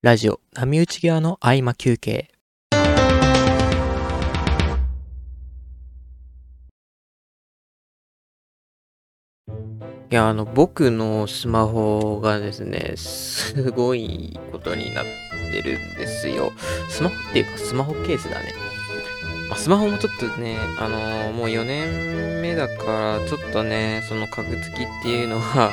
ラジオ波打ち際の合間休憩。いや、あの、僕のスマホがですね、すごいことになってるんですよ。スマホっていうか、スマホケースだね。まあ、スマホもちょっとね、あのーもう4年目だから、ちょっとね、その格付きっていうのが、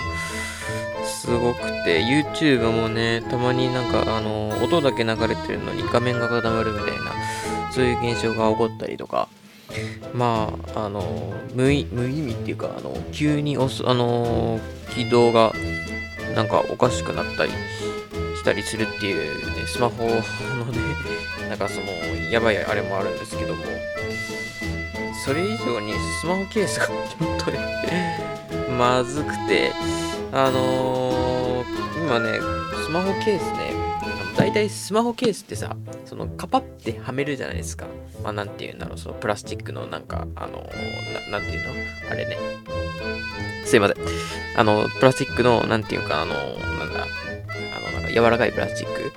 すごくて、YouTube もね、たまになんか、あの音だけ流れてるのに画面が固まるみたいな、そういう現象が起こったりとか、まあ、あの無意、無意味っていうか、あの急に押す、あの起動が、なんかおかしくなったりしたりするっていうね、スマホのね、なんかその、やばいあれもあるんですけども、それ以上にスマホケースが本当に まずくて、あのー今ね、スマホケースね、だいたいスマホケースってさ、そのカパってはめるじゃないですか。まあていうんだろう、そのプラスチックのなんか、あのーななんていうの？あれね。すいません。あの、プラスチックの、なんていうか、あのなんだ、あの、なんか柔らかいプラスチック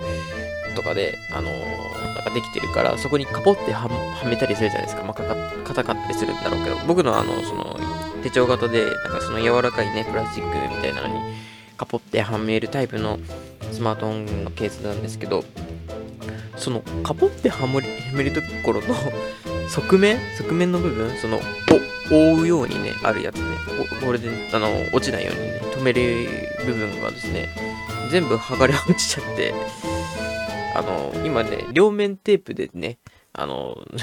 とかで、あのなんかできてるから、そこにカポってははめたりするじゃないですか。まあ、かか硬かったりするんだろうけど、僕のあの、その、手帳型で、なんかその柔らかいね、プラスチックみたいなのに、カポってはめるタイプのスマートフォンのケースなんですけど、その、カポってはめるところの 側面側面の部分その、お、覆うようにね、あるやつね。これで、あの、落ちないようにね、止める部分がですね、全部剥がれ落ちちゃって、あの、今ね、両面テープでね、あの、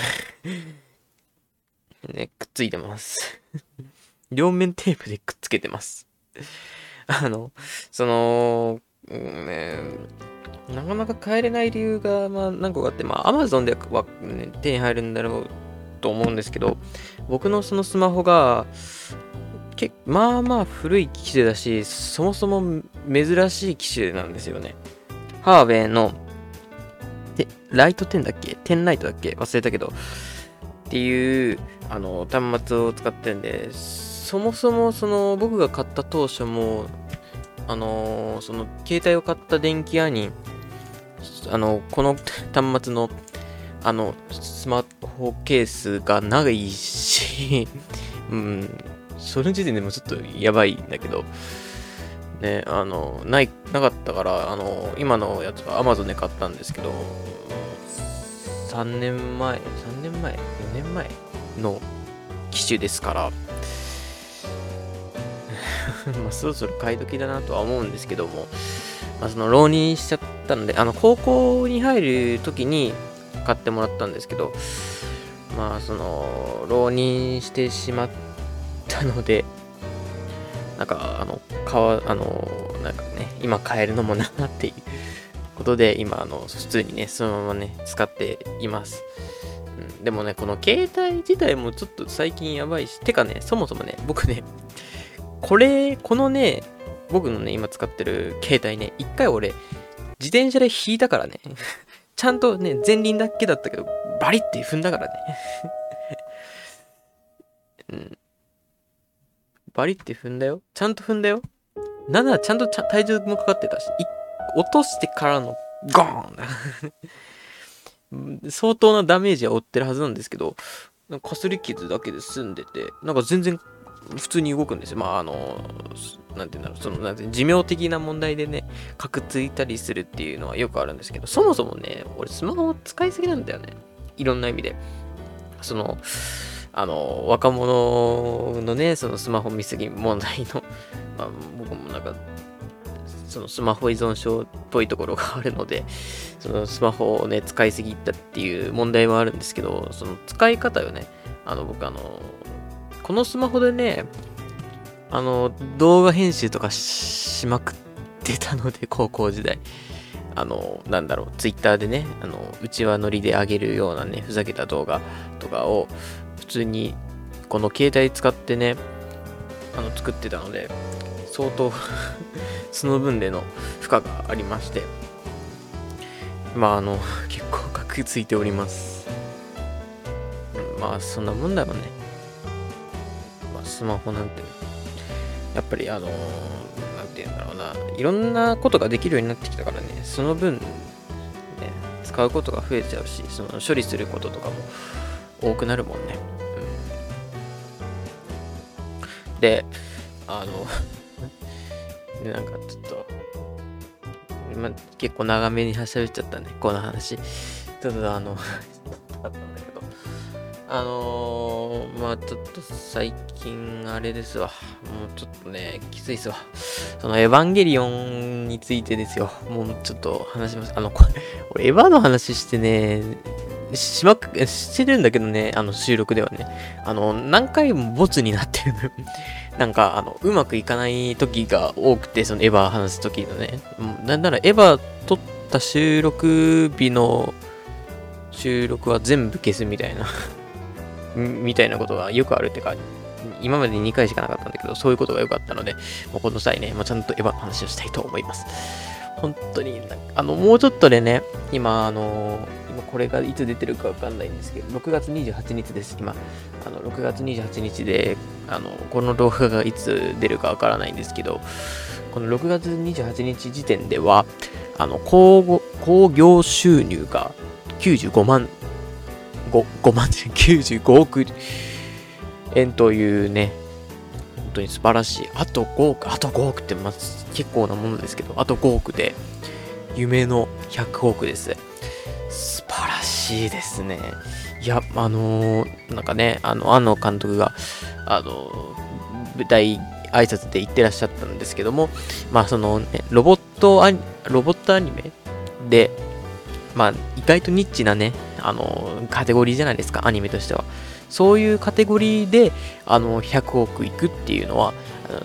ね、くっついてます。両面テープでくっつけてます。あの、その、うんね、なかなか買えれない理由が、まあ、何個かあって、まあ、Amazon では、ね、手に入るんだろうと思うんですけど、僕のそのスマホが、けまあまあ古い機種だし、そもそも珍しい機種なんですよね。ハーウェイの、でライト10だっけ ?10 ライトだっけ？忘れたけど、っていうあの端末を使ってるんです、そもそもその僕が買った当初も、あのその携帯を買った電気屋に、あの、この端末の、あの、スマホケースがないし、うん、その時点でもちょっとやばいんだけど、ね、あの、ない、なかったから、あの、今のやつは Amazon で買ったんですけど、3年前、3年前 ?4 年前の機種ですから、まあ、そろそろ買い時だなとは思うんですけども、まあ、その浪人しちゃったので、あの、高校に入る時に買ってもらったんですけど、まあ、その、浪人してしまったので、なんか、あの、かわ、あの、なんかね、今買えるのもなっていうことで、今、あの、普通にね、そのままね、使っています。うん、でもね、この携帯自体もちょっと最近やばいし、てかね、そもそもね、僕ね、これ、このね、僕のね、今使ってる携帯ね、一回俺、自転車で引いたからね、ちゃんとね、前輪だけだったけど、バリって踏んだからね。うん。バリって踏んだよ。ちゃんと踏んだよ。なんならちゃんと体重もかかってたし、落としてからのゴーンだ 相当なダメージは負ってるはずなんですけど、なんかかすり傷だけで済んでて、なんか全然普通に動くんですよ。まあ、あの、なんていうんだろう、その、なんて寿命的な問題でね、カクついたりするっていうのはよくあるんですけど、そもそもね、俺スマホを使いすぎなんだよね。いろんな意味で。その、あの、若者のね、そのスマホ見すぎ問題の、まあ、僕もなんか、そのスマホ依存症っぽいところがあるので、そのスマホをね、使いすぎたっていう問題はあるんですけど、その使い方よね、あの、僕あの、このスマホでね、あの、動画編集とかしまくってたので、高校時代。あの、なんだろう、ツイッターでね、あの、うちわノリで上げるようなね、ふざけた動画とかを、普通に、この携帯使ってね、あの、作ってたので、相当 その分での負荷がありまして、まあ、あの、結構格ついております。まあ、そんなもんだろうね。スマホなんて、やっぱりあのなんて言うんだろうな、いろんなことができるようになってきたからね、その分、ね使うことが増えちゃうし、その処理することとかも多くなるもんね。うん、で、あの なんかちょっと、今結構長めに喋っちゃったね、この話。ちょっとあのあったんだけど、あのー、まあちょっと最近あれですわ。もうちょっとね、きついっすわ。そのエヴァンゲリオンについてですよ。もうちょっと話します。あの、これ、エヴァの話してね、しまく、してるんだけどね、あの収録ではね。あの、何回もボツになってるの。なんか、あの、うまくいかない時が多くて、そのエヴァ話す時のね。なんならエヴァ撮った収録日の収録は全部消すみたいなみたいなことがよくあるってか、今まで2回しかなかったんだけど、そういうことが良かったので、もうこの際ね、まあ、ちゃんとエヴァの話をしたいと思います。本当に、あの、もうちょっとでね、今、あの、今これがいつ出てるかわかんないんですけど、6月28日です、今。あの、6月28日で、あの、この動画がいつ出るかわからないんですけど、この6月28日時点では、あの、興行収入が95万、5, 万95億円というね、本当に素晴らしい。あと5億、あと5億ってまあ結構なものですけど、あと5億で夢の100億です。素晴らしいですね。いや、あのー、なんかね、あの、庵野監督が、あのー、舞台挨拶で言ってらっしゃったんですけども、まあそのね、ロボットアニ、ロボットアニメで、まあ、意外とニッチなね、あの、カテゴリーじゃないですか、アニメとしては。そういうカテゴリーで、あの、100億いくっていうのは、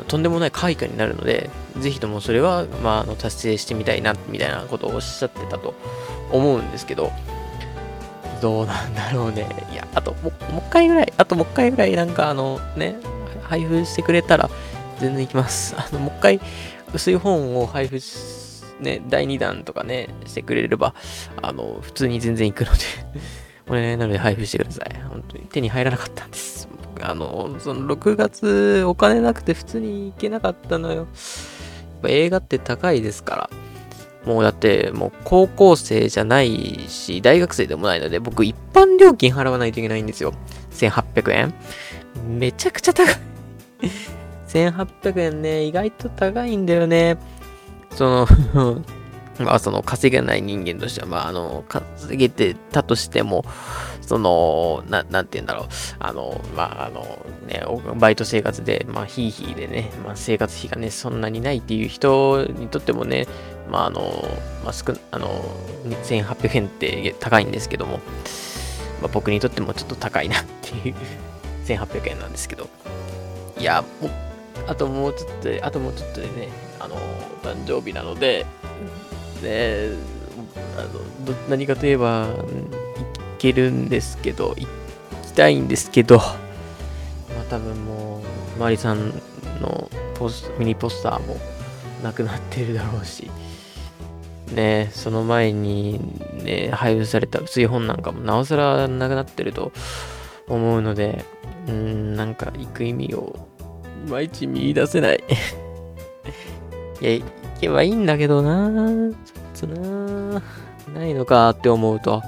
とんでもない開花になるので、ぜひともそれは、まあ、あの達成してみたいな、みたいなことをおっしゃってたと思うんですけど、どうなんだろうね。いや、あとも、もう一回ぐらい、あともう一回ぐらい、なんかあの、ね、配布してくれたら、全然行きます。あの、もう一回、薄い本を配布しね、第2弾とかね、してくれれば、あの、普通に全然行くのでこれ、ね、なので配布してください。本当に手に入らなかったんです。あの、その6月お金なくて普通に行けなかったのよ。やっぱ映画って高いですから。もうだって、もう高校生じゃないし、大学生でもないので、僕一般料金払わないといけないんですよ。1800円。めちゃくちゃ高い1800円ね、意外と高いんだよね。その まあ、その稼げない人間としては、まあ、あの、稼げてたとしても、その、ななんて言うんだろう、あの、まあ、あの、ね、バイト生活で、まあ、ひいひいでね、まあ、生活費がね、そんなにないっていう人にとってもね、まあ、あの、まあ、少あの、2800円って高いんですけども、まあ、僕にとってもちょっと高いなっていう。1800円なんですけど、いや、もう、あともうちょっとあともうちょっとでね、あの、誕生日なので、ね、あの何かといえば、行けるんですけど、行きたいんですけど、まあ多分もう、マリさんのポスミニポスターもなくなってるだろうし、ね、その前にね、配布された薄い本なんかもなおさらなくなってると思うので、うん、なんか行く意味をいまいち見出せないいや、行けばいいんだけどなちょっとなないのかって思うと、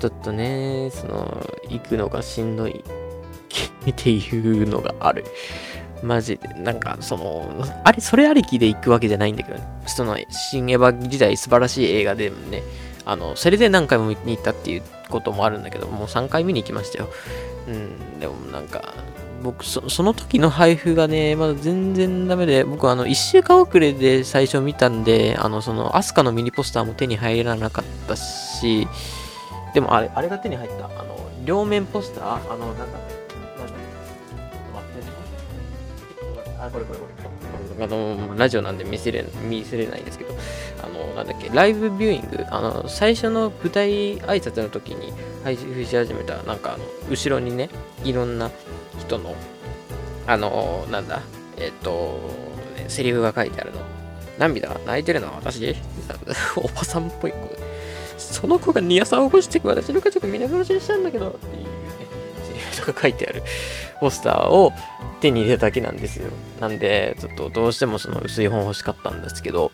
ちょっとね、その、行くのがしんどいっていうのがある。マジで、なんか、その、あれ、それありきで行くわけじゃないんだけどね。その、新エヴァ時代素晴らしい映画でもね、あの、それで何回も見に行ったっていうこともあるんだけど、もう3回見に行きましたよ。うん、でもなんか、僕そ、その時の配布がね、まだ全然ダメで、僕、あの、1週間遅れで最初見たんで、あの、その、アスカのミニポスターも手に入らなかったし、でも、あれ、あれが手に入った。あの、両面ポスター？あの、なんだっけ、なんだっけ、あ、これこれこれ。あの、ラジオなんで見せれ見せれないんですけど、あの、なんだっけ、ライブビューイング、あの、最初の舞台挨拶の時に配布し始めた、なんか、あの、後ろにね、いろんな人の、あの、なんだ、えっ、と、ねセリフが書いてあるの。涙が泣いてるのは私？おばさんっぽい子その子がニヤさんを起こしてく私の家族皆殺しにしたんだけどっていうね、セリフとか書いてあるポスターを手に入れただけなんですよ。なんで、ちょっとどうしてもその薄い本欲しかったんですけど、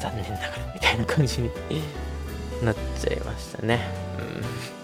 残念ながらみたいな感じになっちゃいましたね。うん